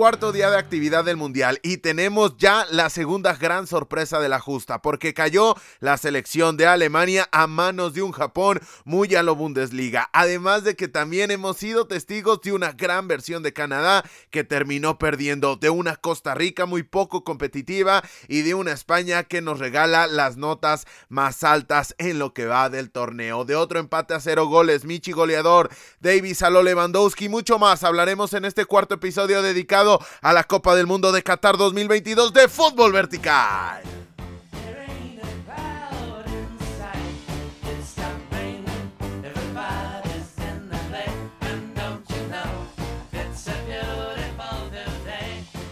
Cuarto día de actividad del Mundial y tenemos ya la segunda gran sorpresa de la justa, porque cayó la selección de Alemania a manos de un Japón muy a lo Bundesliga. Además de que también hemos sido testigos de una gran versión de Canadá que terminó perdiendo, de una Costa Rica muy poco competitiva y de una España que nos regala las notas más altas en lo que va del torneo. De otro empate a cero goles, Michi goleador, Davis Alo Lewandowski, mucho más. Hablaremos en este cuarto episodio dedicado a la Copa del Mundo de Qatar 2022 de fútbol vertical.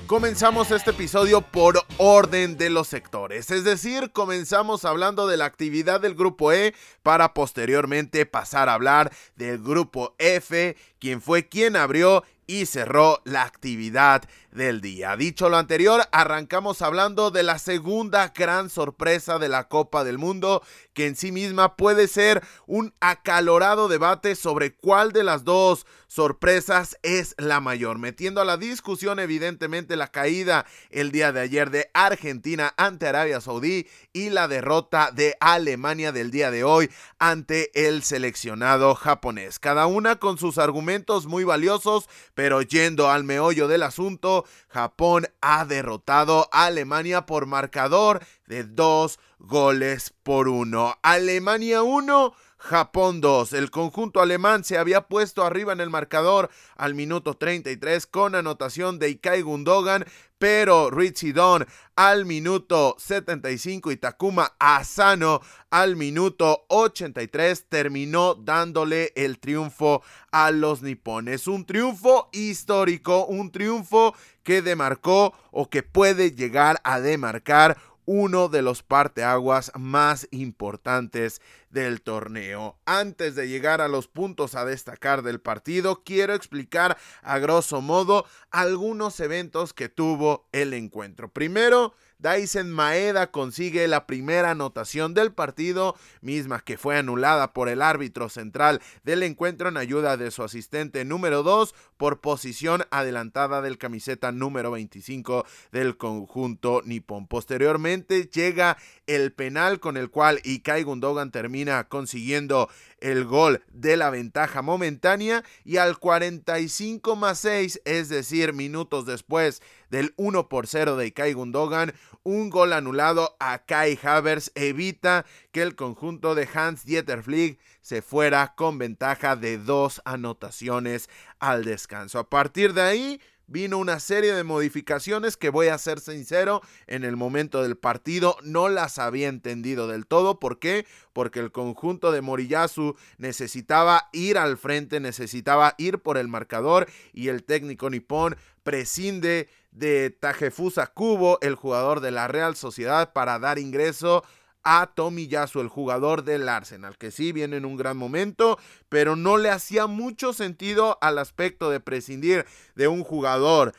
Comenzamos este episodio por orden de los sectores, es decir, comenzamos hablando de la actividad del grupo E para posteriormente pasar a hablar del grupo F, quien fue quien abrió y cerró la actividad del día. Dicho lo anterior, arrancamos hablando de la segunda gran sorpresa de la Copa del Mundo, que en sí misma puede ser un acalorado debate sobre cuál de las dos sorpresas es la mayor, metiendo a la discusión evidentemente la caída el día de ayer de Argentina ante Arabia Saudí y la derrota de Alemania del día de hoy ante el seleccionado japonés. Cada una con sus argumentos muy valiosos, pero yendo al meollo del asunto, Japón ha derrotado a Alemania por marcador de dos goles por uno. Alemania 1. Japón 2. El conjunto alemán se había puesto arriba en el marcador al minuto 33 con anotación de Ikai Gundogan, pero Richie Don al minuto 75 y Takuma Asano al minuto 83 terminó dándole el triunfo a los nipones. Un triunfo histórico, un triunfo que demarcó o que puede llegar a demarcar uno de los parteaguas más importantes del torneo. Antes de llegar a los puntos a destacar del partido, quiero explicar a grosso modo algunos eventos que tuvo el encuentro. Primero, Dyson Maeda consigue la primera anotación del partido, misma que fue anulada por el árbitro central del encuentro en ayuda de su asistente número 2 por posición adelantada del camiseta número 25 del conjunto nipón. Posteriormente llega el penal con el cual Ikai Gundogan termina consiguiendo el gol de la ventaja momentánea y al 45 más 6, es decir, minutos después del 1 por 0 de Kai Gundogan, un gol anulado a Kai Havers evita que el conjunto de Hans Dieter Flick se fuera con ventaja de dos anotaciones al descanso. A partir de ahí, vino una serie de modificaciones que voy a ser sincero, en el momento del partido no las había entendido del todo. ¿Por qué? Porque el conjunto de Moriyasu necesitaba ir al frente, necesitaba ir por el marcador y el técnico nipón prescinde de Tajefusa Kubo, el jugador de la Real Sociedad, para dar ingreso a Yasu, el jugador del Arsenal, que sí viene en un gran momento, pero no le hacía mucho sentido al aspecto de prescindir de un jugador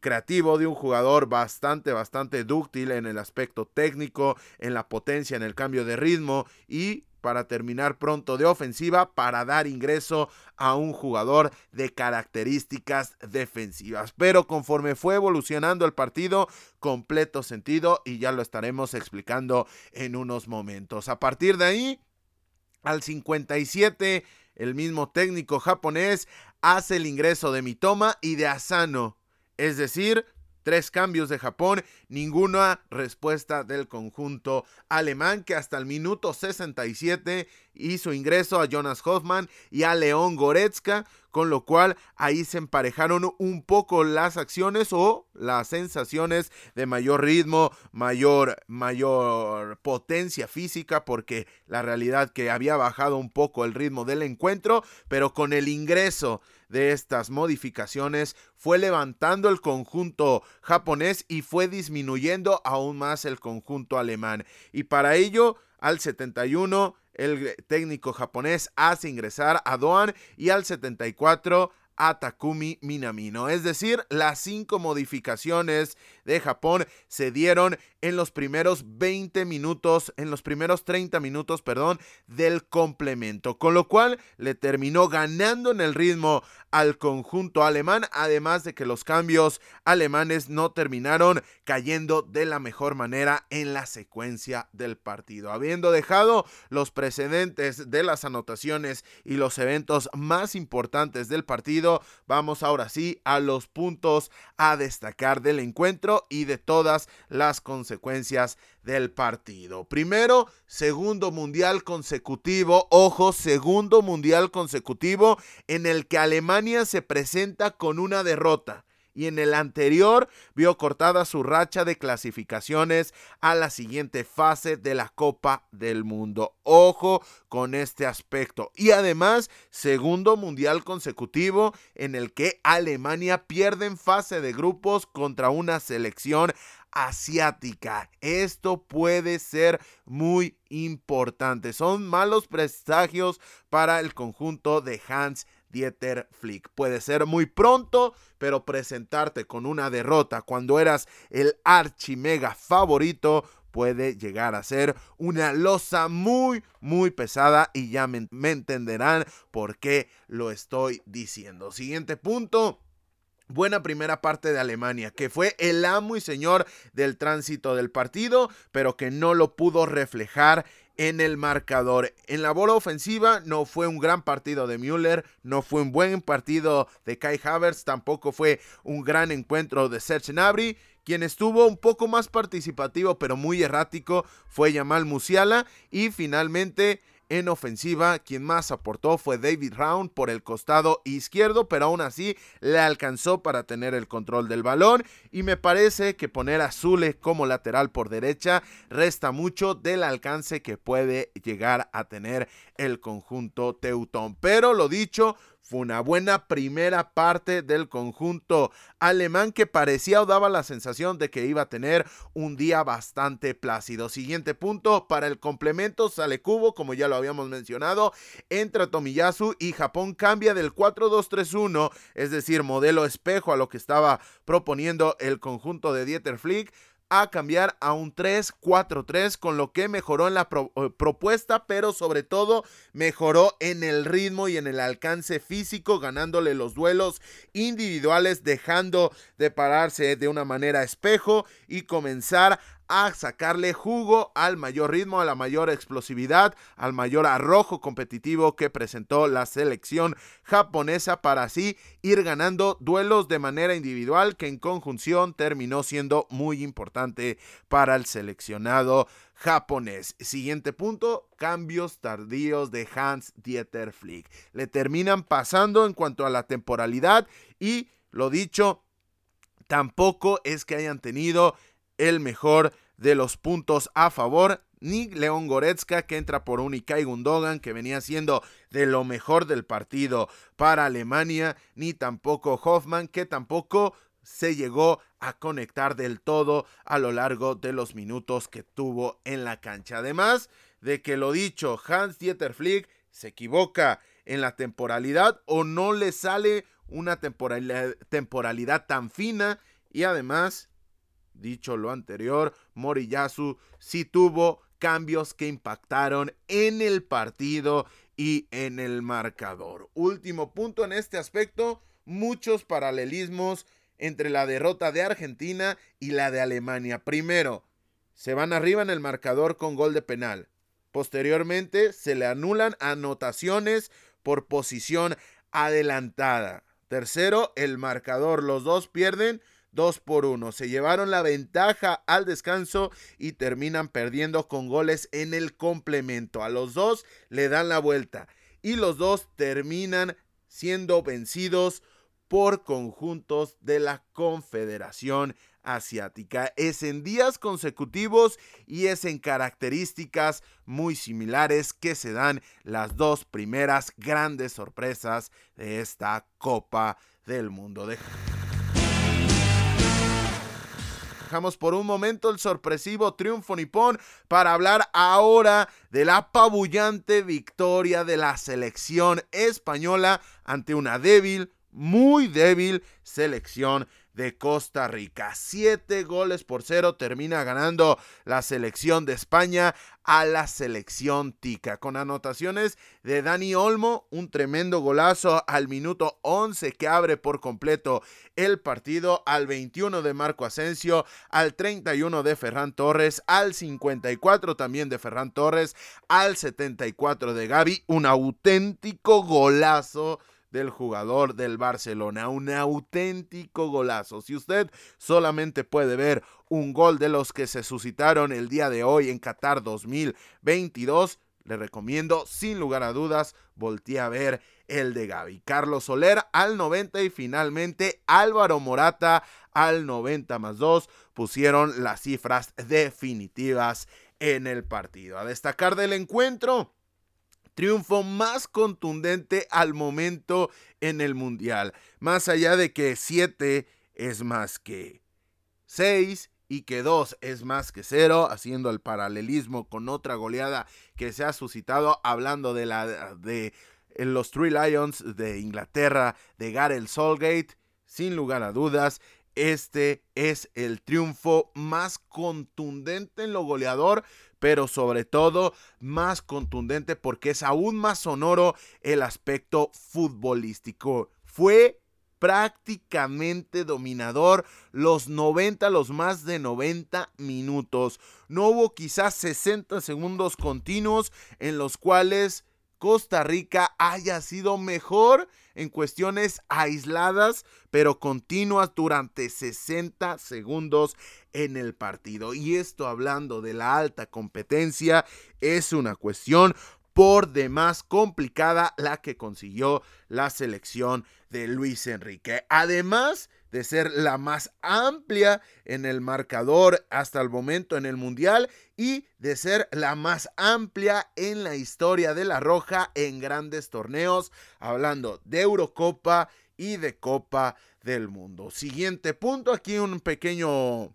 creativo, de un jugador bastante, bastante dúctil en el aspecto técnico, en la potencia, en el cambio de ritmo y para terminar pronto de ofensiva para dar ingreso a un jugador de características defensivas. Pero conforme fue evolucionando el partido, completo sentido y ya lo estaremos explicando en unos momentos. A partir de ahí, al 57, el mismo técnico japonés hace el ingreso de Mitoma y de Asano. Es decir, Tres cambios de Japón, ninguna respuesta del conjunto alemán que hasta el minuto 67 hizo ingreso a Jonas Hoffman y a León Goretzka, con lo cual ahí se emparejaron un poco las acciones o las sensaciones de mayor ritmo, mayor, mayor potencia física, porque la realidad que había bajado un poco el ritmo del encuentro, pero con el ingreso de estas modificaciones fue levantando el conjunto japonés y fue disminuyendo aún más el conjunto alemán. Y para ello, al 71, el técnico japonés hace ingresar a Doan y al 74 a Takumi Minamino. Es decir, las cinco modificaciones de Japón se dieron en los primeros 20 minutos, en los primeros 30 minutos, perdón, del complemento, con lo cual le terminó ganando en el ritmo al conjunto alemán, además de que los cambios alemanes no terminaron cayendo de la mejor manera en la secuencia del partido. Habiendo dejado los precedentes de las anotaciones y los eventos más importantes del partido, vamos ahora sí a los puntos a destacar del encuentro y de todas las consecuencias del partido. Primero, segundo mundial consecutivo, ojo, segundo mundial consecutivo en el que Alemania se presenta con una derrota y en el anterior vio cortada su racha de clasificaciones a la siguiente fase de la Copa del Mundo. Ojo con este aspecto. Y además, segundo mundial consecutivo en el que Alemania pierde en fase de grupos contra una selección asiática. Esto puede ser muy importante. Son malos presagios para el conjunto de Hans Dieter Flick. Puede ser muy pronto, pero presentarte con una derrota cuando eras el archimega favorito puede llegar a ser una losa muy, muy pesada y ya me, me entenderán por qué lo estoy diciendo. Siguiente punto buena primera parte de Alemania, que fue el amo y señor del tránsito del partido, pero que no lo pudo reflejar en el marcador. En la bola ofensiva no fue un gran partido de Müller, no fue un buen partido de Kai Havertz, tampoco fue un gran encuentro de Serge Gnabry. Quien estuvo un poco más participativo pero muy errático fue Yamal Musiala y finalmente en ofensiva, quien más aportó fue David Round por el costado izquierdo, pero aún así le alcanzó para tener el control del balón. Y me parece que poner a Zule como lateral por derecha resta mucho del alcance que puede llegar a tener el conjunto Teutón. Pero lo dicho, fue una buena primera parte del conjunto alemán que parecía o daba la sensación de que iba a tener un día bastante plácido. Siguiente punto, para el complemento sale Cubo, como ya lo habíamos mencionado, entra Tomiyasu y Japón cambia del 4-2-3-1, es decir, modelo espejo a lo que estaba proponiendo el conjunto de Dieter Flick a cambiar a un 3-4-3, con lo que mejoró en la eh, propuesta, pero sobre todo mejoró en el ritmo y en el alcance físico, ganándole los duelos individuales, dejando de pararse de una manera espejo y comenzar a sacarle jugo al mayor ritmo, a la mayor explosividad, al mayor arrojo competitivo que presentó la selección japonesa para así ir ganando duelos de manera individual que en conjunción terminó siendo muy importante para el seleccionado japonés. Siguiente punto, cambios tardíos de Hans Dieter Flick. Le terminan pasando en cuanto a la temporalidad y lo dicho, tampoco es que hayan tenido el mejor de los puntos a favor. Ni León Goretzka, que entra por un Ikai Gundogan, que venía siendo de lo mejor del partido para Alemania, ni tampoco Hoffman, que tampoco se llegó a conectar del todo a lo largo de los minutos que tuvo en la cancha. Además de que lo dicho, Hans Dieter Flick se equivoca en la temporalidad o no le sale una temporalidad, temporalidad tan fina y además Dicho lo anterior, Moriyasu sí tuvo cambios que impactaron en el partido y en el marcador. Último punto en este aspecto, muchos paralelismos entre la derrota de Argentina y la de Alemania. Primero, se van arriba en el marcador con gol de penal. Posteriormente, se le anulan anotaciones por posición adelantada. Tercero, el marcador. Los dos pierden 2 por 1. Se llevaron la ventaja al descanso y terminan perdiendo con goles en el complemento. A los dos le dan la vuelta y los dos terminan siendo vencidos por conjuntos de la Confederación Asiática. Es en días consecutivos y es en características muy similares que se dan las dos primeras grandes sorpresas de esta Copa del Mundo. De por un momento el sorpresivo triunfo nipón para hablar ahora de la apabullante victoria de la selección española ante una débil, muy débil selección de Costa Rica. Siete goles por cero termina ganando la selección de España a la selección tica. Con anotaciones de Dani Olmo, un tremendo golazo al minuto 11 que abre por completo el partido, al 21 de Marco Asensio, al 31 de Ferran Torres, al 54 también de Ferran Torres, al 74 de Gaby. Un auténtico golazo del jugador del Barcelona. Un auténtico golazo. Si usted solamente puede ver un gol de los que se suscitaron el día de hoy en Qatar 2022, le recomiendo sin lugar a dudas voltee a ver el de Gaby. Carlos Soler al 90 y finalmente Álvaro Morata al 90 más 2 pusieron las cifras definitivas en el partido. A destacar del encuentro triunfo más contundente al momento en el Mundial. Más allá de que 7 es más que 6 y que 2 es más que 0, haciendo el paralelismo con otra goleada que se ha suscitado hablando de la de los Three Lions de Inglaterra de Gareth Solgate, sin lugar a dudas, este es el triunfo más contundente en lo goleador, pero sobre todo más contundente porque es aún más sonoro el aspecto futbolístico. Fue prácticamente dominador los 90, los más de 90 minutos. No hubo quizás 60 segundos continuos en los cuales Costa Rica haya sido mejor en cuestiones aisladas, pero continuas durante 60 segundos en el partido. Y esto hablando de la alta competencia, es una cuestión por demás complicada la que consiguió la selección de Luis Enrique. Además de ser la más amplia en el marcador hasta el momento en el Mundial y de ser la más amplia en la historia de la Roja en grandes torneos, hablando de Eurocopa y de Copa del Mundo. Siguiente punto, aquí un pequeño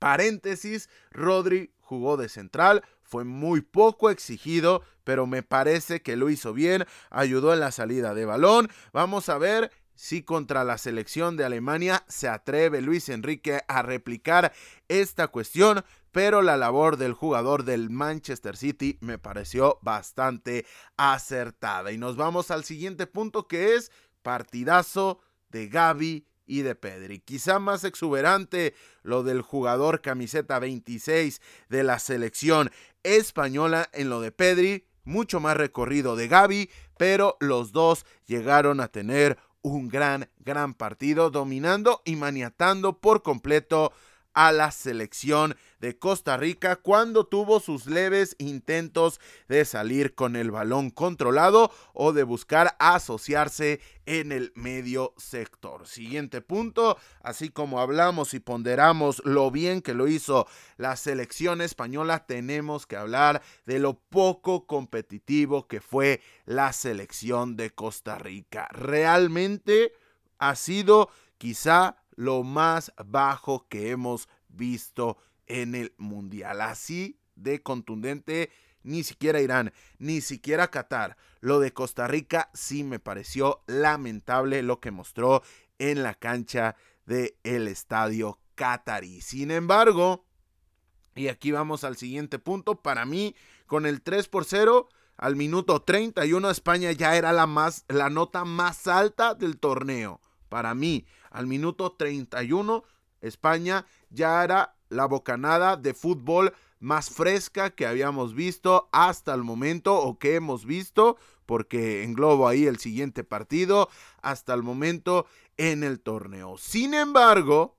paréntesis, Rodri jugó de central, fue muy poco exigido, pero me parece que lo hizo bien, ayudó en la salida de balón. Vamos a ver si contra la selección de Alemania se atreve Luis Enrique a replicar esta cuestión, pero la labor del jugador del Manchester City me pareció bastante acertada. Y nos vamos al siguiente punto que es partidazo de Gaby y de Pedri. Quizá más exuberante lo del jugador camiseta 26 de la selección española en lo de Pedri, mucho más recorrido de Gaby, pero los dos llegaron a tener un gran, gran partido, dominando y maniatando por completo a la selección de Costa Rica cuando tuvo sus leves intentos de salir con el balón controlado o de buscar asociarse en el medio sector. Siguiente punto, así como hablamos y ponderamos lo bien que lo hizo la selección española, tenemos que hablar de lo poco competitivo que fue la selección de Costa Rica. Realmente ha sido quizá lo más bajo que hemos visto en el Mundial. Así de contundente, ni siquiera Irán, ni siquiera Qatar. Lo de Costa Rica sí me pareció lamentable lo que mostró en la cancha del el estadio Qatarí. Sin embargo, y aquí vamos al siguiente punto, para mí con el 3 por 0 al minuto 31 España ya era la más la nota más alta del torneo. Para mí, al minuto 31, España ya era la bocanada de fútbol más fresca que habíamos visto hasta el momento o que hemos visto, porque englobo ahí el siguiente partido, hasta el momento en el torneo. Sin embargo,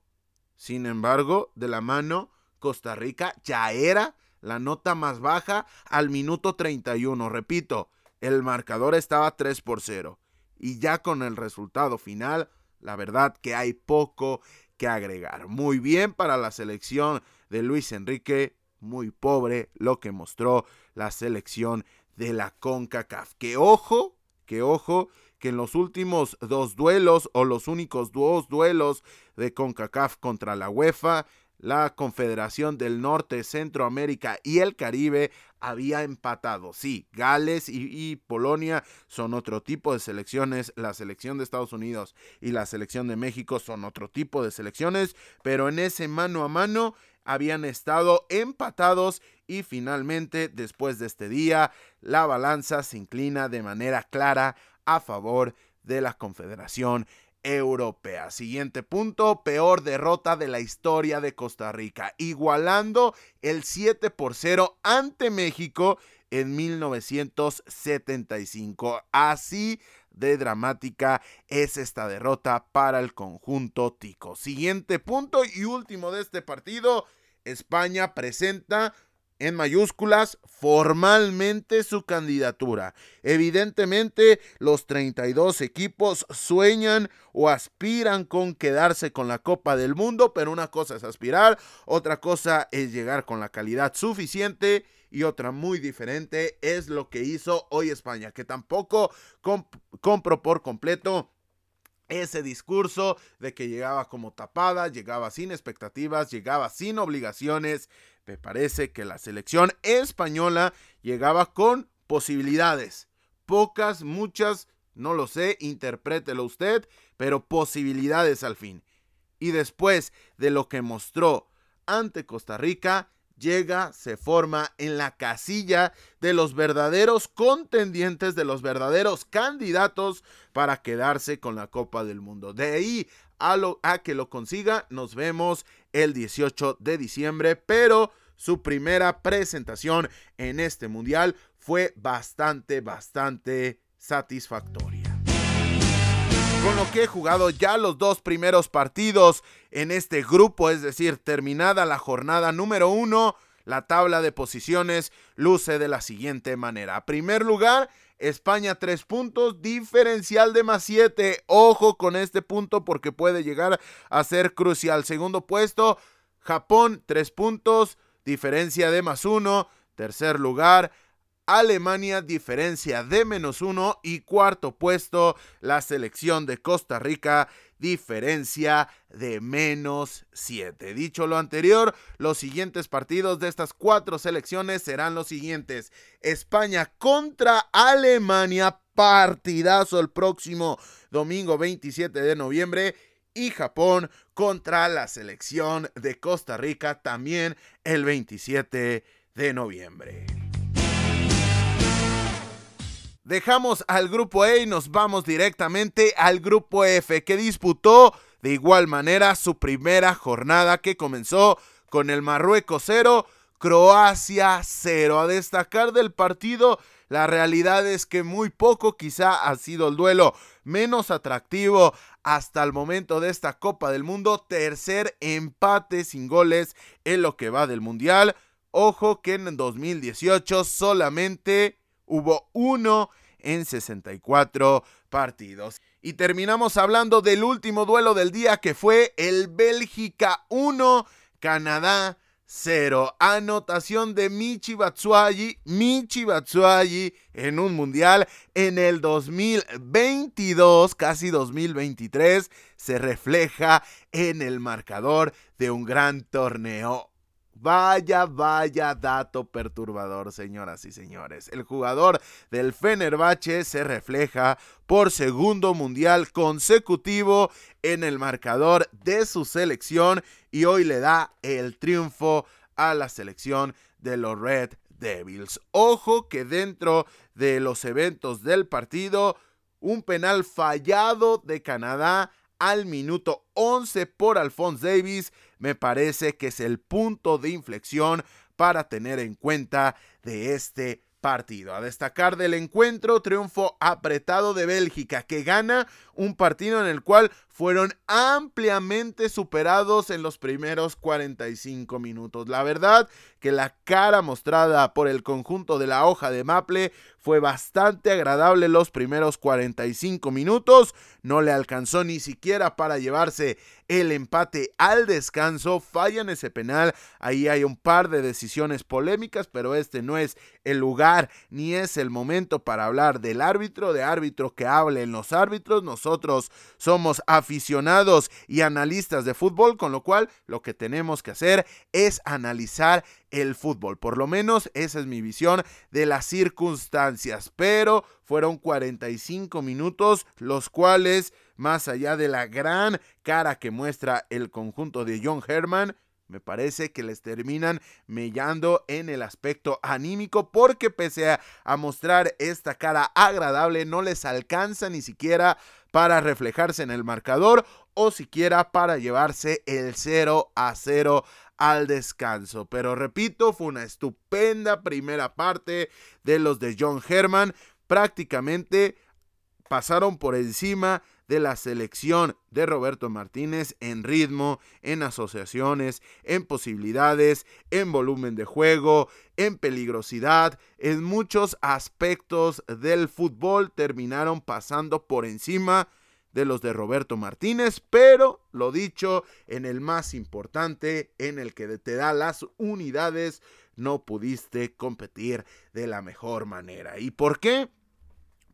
sin embargo, de la mano, Costa Rica ya era la nota más baja al minuto 31. Repito, el marcador estaba 3 por 0. Y ya con el resultado final, la verdad que hay poco que agregar. Muy bien para la selección de Luis Enrique, muy pobre lo que mostró la selección de la CONCACAF. Que ojo, que ojo, que en los últimos dos duelos o los únicos dos duelos de CONCACAF contra la UEFA, la Confederación del Norte, Centroamérica y el Caribe había empatado. Sí, Gales y, Polonia son otro tipo de selecciones, la selección de Estados Unidos y la selección de México son otro tipo de selecciones, pero en ese mano a mano habían estado empatados y finalmente después de este día la balanza se inclina de manera clara a favor de la Confederación Europea. Siguiente punto, peor derrota de la historia de Costa Rica, igualando el 7 por 0 ante México en 1975. Así de dramática es esta derrota para el conjunto tico. Siguiente punto y último de este partido, España presenta en mayúsculas formalmente su candidatura. Evidentemente, los 32 equipos sueñan o aspiran con quedarse con la Copa del Mundo, pero una cosa es aspirar, otra cosa es llegar con la calidad suficiente y otra muy diferente es lo que hizo hoy España, que tampoco compró por completo ese discurso de que llegaba como tapada, llegaba sin expectativas, llegaba sin obligaciones. Me parece que la selección española llegaba con posibilidades. Pocas, muchas, no lo sé, interprételo usted, pero posibilidades al fin. Y después de lo que mostró ante Costa Rica, llega, se forma en la casilla de los verdaderos contendientes, de los verdaderos candidatos para quedarse con la Copa del Mundo. De ahí a, lo, a que lo consiga, nos vemos el 18 de diciembre, pero su primera presentación en este mundial fue bastante, bastante satisfactoria con lo que he jugado ya los dos primeros partidos en este grupo, es decir, terminada la jornada número uno, la tabla de posiciones luce de la siguiente manera. Primer lugar, España tres puntos, diferencial de más siete. Ojo con este punto porque puede llegar a ser crucial. Segundo puesto, Japón tres puntos, diferencia de más uno. Tercer lugar, Alemania diferencia de menos uno y cuarto puesto la selección de Costa Rica diferencia de menos siete. Dicho lo anterior, los siguientes partidos de estas cuatro selecciones serán los siguientes. España contra Alemania, partidazo el próximo domingo 27 de noviembre y Japón contra la selección de Costa Rica también el 27 de noviembre. Dejamos al grupo E y nos vamos directamente al grupo F que disputó de igual manera su primera jornada que comenzó con el Marruecos 0, Croacia 0. A destacar del partido, la realidad es que muy poco quizá ha sido el duelo menos atractivo hasta el momento de esta Copa del Mundo. Tercer empate sin goles en lo que va del Mundial. Ojo que en 2018 solamente hubo uno en 64 partidos. Y terminamos hablando del último duelo del día que fue el Bélgica 1, Canadá 0. Anotación de Michi Batsuagi, Michi Batsuagi en un mundial en el 2022, casi 2023, se refleja en el marcador de un gran torneo Vaya, vaya dato perturbador, señoras y señores. El jugador del Fenerbahce se refleja por segundo mundial consecutivo en el marcador de su selección y hoy le da el triunfo a la selección de los Red Devils. Ojo que dentro de los eventos del partido, un penal fallado de Canadá al minuto 11 por Alphonse Davis me parece que es el punto de inflexión para tener en cuenta de este partido. A destacar del encuentro, triunfo apretado de Bélgica, que gana un partido en el cual fueron ampliamente superados en los primeros 45 minutos. La verdad que la cara mostrada por el conjunto de la hoja de Maple fue bastante agradable los primeros 45 minutos. No le alcanzó ni siquiera para llevarse el empate al descanso, fallan ese penal, ahí hay un par de decisiones polémicas, pero este no es el lugar ni es el momento para hablar del árbitro, de árbitro que hablen los árbitros, nosotros somos aficionados y analistas de fútbol, con lo cual lo que tenemos que hacer es analizar el fútbol. Por lo menos esa es mi visión de las circunstancias. Pero fueron 45 minutos los cuales, más allá de la gran cara que muestra el conjunto de John Herman, me parece que les terminan mellando en el aspecto anímico porque pese a, mostrar esta cara agradable no les alcanza ni siquiera para reflejarse en el marcador o siquiera para llevarse el 0 a 0 al descanso. Pero repito, fue una estupenda primera parte de los de John Herman. Prácticamente pasaron por encima de la selección de Roberto Martínez en ritmo, en asociaciones, en posibilidades, en volumen de juego, en peligrosidad, en muchos aspectos del fútbol terminaron pasando por encima de los de Roberto Martínez, pero lo dicho, en el más importante, en el que te da las unidades, no pudiste competir de la mejor manera. ¿Y por qué?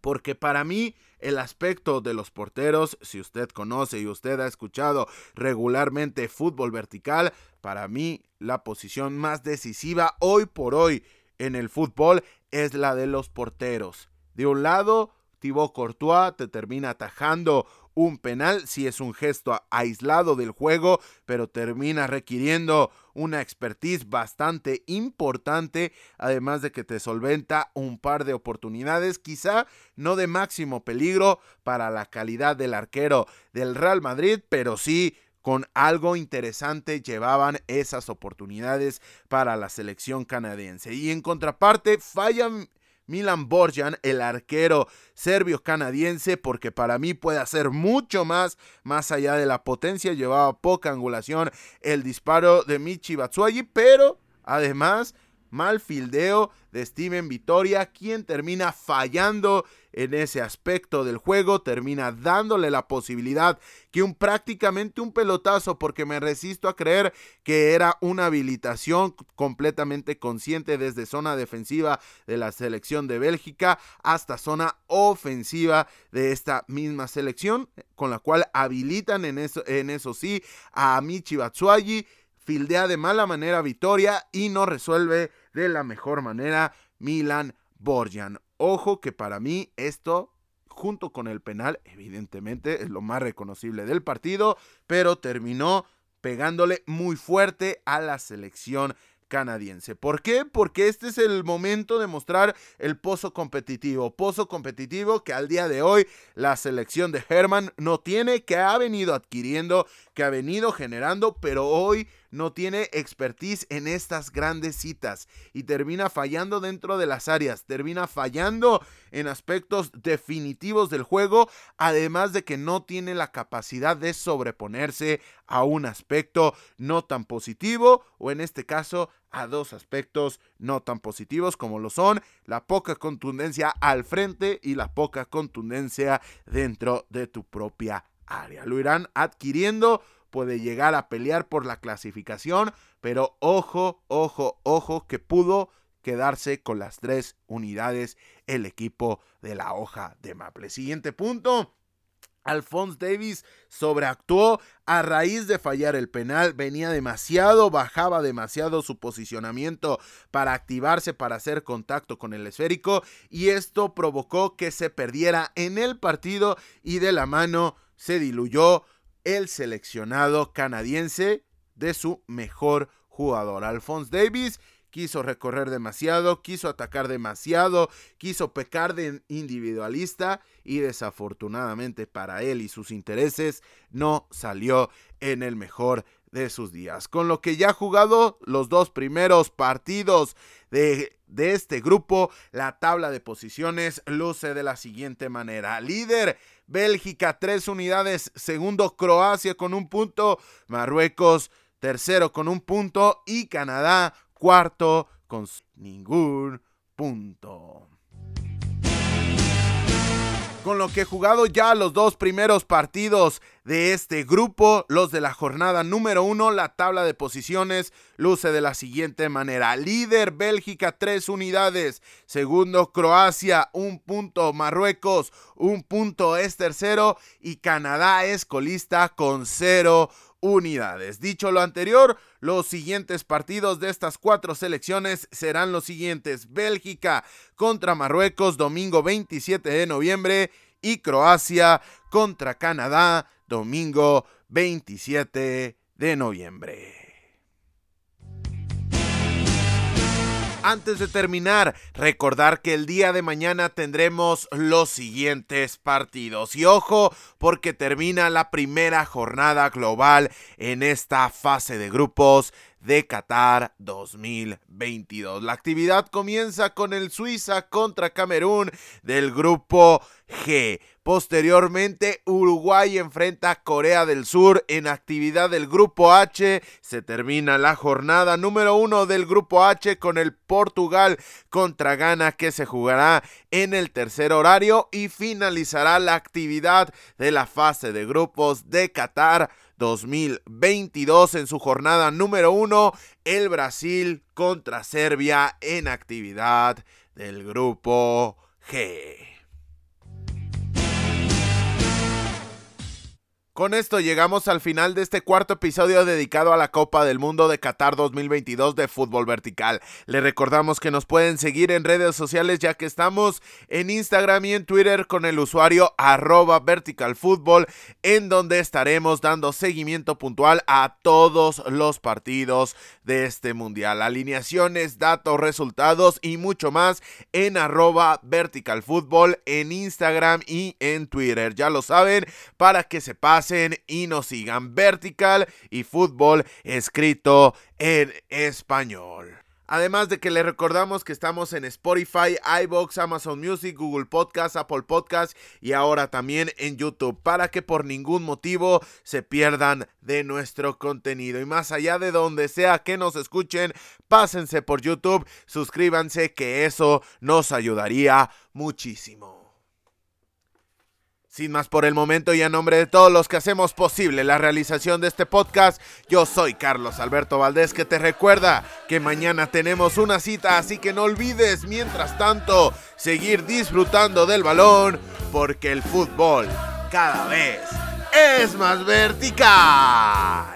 Porque para mí el aspecto de los porteros, si usted conoce y usted ha escuchado regularmente fútbol vertical, para mí la posición más decisiva hoy por hoy en el fútbol es la de los porteros. De un lado, Thibaut Courtois te termina atajando un penal si es un gesto aislado del juego, pero termina requiriendo una expertise bastante importante, además de que te solventa un par de oportunidades, quizá no de máximo peligro para la calidad del arquero del Real Madrid, pero sí con algo interesante llevaban esas oportunidades para la selección canadiense. Y en contraparte, fallan Milan Borjan, el arquero serbio-canadiense, porque para mí puede hacer mucho más, más allá de la potencia, llevaba poca angulación el disparo de Michi Batsuagi, pero además mal fildeo de Steven Vitoria, quien termina fallando en ese aspecto del juego, termina dándole la posibilidad que un prácticamente un pelotazo, porque me resisto a creer que era una habilitación completamente consciente desde zona defensiva de la selección de Bélgica hasta zona ofensiva de esta misma selección, con la cual habilitan en eso, en eso sí a Michi Batsuagi fildea de mala manera Vitoria y no resuelve de la mejor manera Milan Borjan. Ojo que para mí esto junto con el penal, evidentemente es lo más reconocible del partido, pero terminó pegándole muy fuerte a la selección canadiense. ¿Por qué? Porque este es el momento de mostrar el pozo competitivo. Pozo competitivo que al día de hoy la selección de Herman no tiene, que ha venido adquiriendo, que ha venido generando, pero hoy no tiene expertise en estas grandes citas y termina fallando dentro de las áreas, termina fallando en aspectos definitivos del juego, además de que no tiene la capacidad de sobreponerse a un aspecto no tan positivo o en este caso a dos aspectos no tan positivos como lo son la poca contundencia al frente y la poca contundencia dentro de tu propia área. Lo irán adquiriendo puede llegar a pelear por la clasificación, pero ojo, ojo, ojo, que pudo quedarse con las tres unidades el equipo de la hoja de Maple. Siguiente punto. Alphonse Davis sobreactuó a raíz de fallar el penal, venía demasiado, bajaba demasiado su posicionamiento para activarse, para hacer contacto con el esférico y esto provocó que se perdiera en el partido y de la mano se diluyó el seleccionado canadiense de su mejor jugador. Alphonse Davis quiso recorrer demasiado, quiso atacar demasiado, quiso pecar de individualista y desafortunadamente para él y sus intereses no salió en el mejor de sus días. Con lo que ya ha jugado los dos primeros partidos de, de, este grupo, la tabla de posiciones luce de la siguiente manera. Líder Bélgica, tres unidades. Segundo, Croacia con un punto. Marruecos, tercero con un punto. Y Canadá, cuarto con ningún punto. Con lo que jugado ya los dos primeros partidos de este grupo, los de la jornada número uno, la tabla de posiciones luce de la siguiente manera. Líder Bélgica, tres unidades. Segundo Croacia, un punto. Marruecos, un punto es tercero. Y Canadá es colista con cero unidades. Dicho lo anterior, los siguientes partidos de estas cuatro selecciones serán los siguientes. Bélgica contra Marruecos domingo 27 de noviembre y Croacia contra Canadá domingo 27 de noviembre. Antes de terminar, recordar que el día de mañana tendremos los siguientes partidos. Y ojo, porque termina la primera jornada global en esta fase de grupos de Qatar 2022. La actividad comienza con el Suiza contra Camerún del grupo G. Posteriormente, Uruguay enfrenta a Corea del Sur en actividad del Grupo H. Se termina la jornada número uno del Grupo H con el Portugal contra Ghana que se jugará en el tercer horario y finalizará la actividad de la fase de grupos de Qatar 2022 en su jornada número uno. El Brasil contra Serbia en actividad del Grupo G. Con esto llegamos al final de este cuarto episodio dedicado a la Copa del Mundo de Qatar 2022 de fútbol vertical. Le recordamos que nos pueden seguir en redes sociales ya que estamos en Instagram y en Twitter con el usuario arroba verticalfútbol en donde estaremos dando seguimiento puntual a todos los partidos de este mundial. Alineaciones, datos, resultados y mucho más en arroba verticalfútbol en Instagram y en Twitter. Ya lo saben, para que se pase y nos sigan vertical y fútbol escrito en español. Además de que les recordamos que estamos en Spotify, iBox, Amazon Music, Google Podcast, Apple Podcast y ahora también en YouTube para que por ningún motivo se pierdan de nuestro contenido. Y más allá de donde sea que nos escuchen, pásense por YouTube, suscríbanse que eso nos ayudaría muchísimo. Sin más por el momento y a nombre de todos los que hacemos posible la realización de este podcast, yo soy Carlos Alberto Valdés que te recuerda que mañana tenemos una cita, así que no olvides mientras tanto seguir disfrutando del balón porque el fútbol cada vez es más vertical.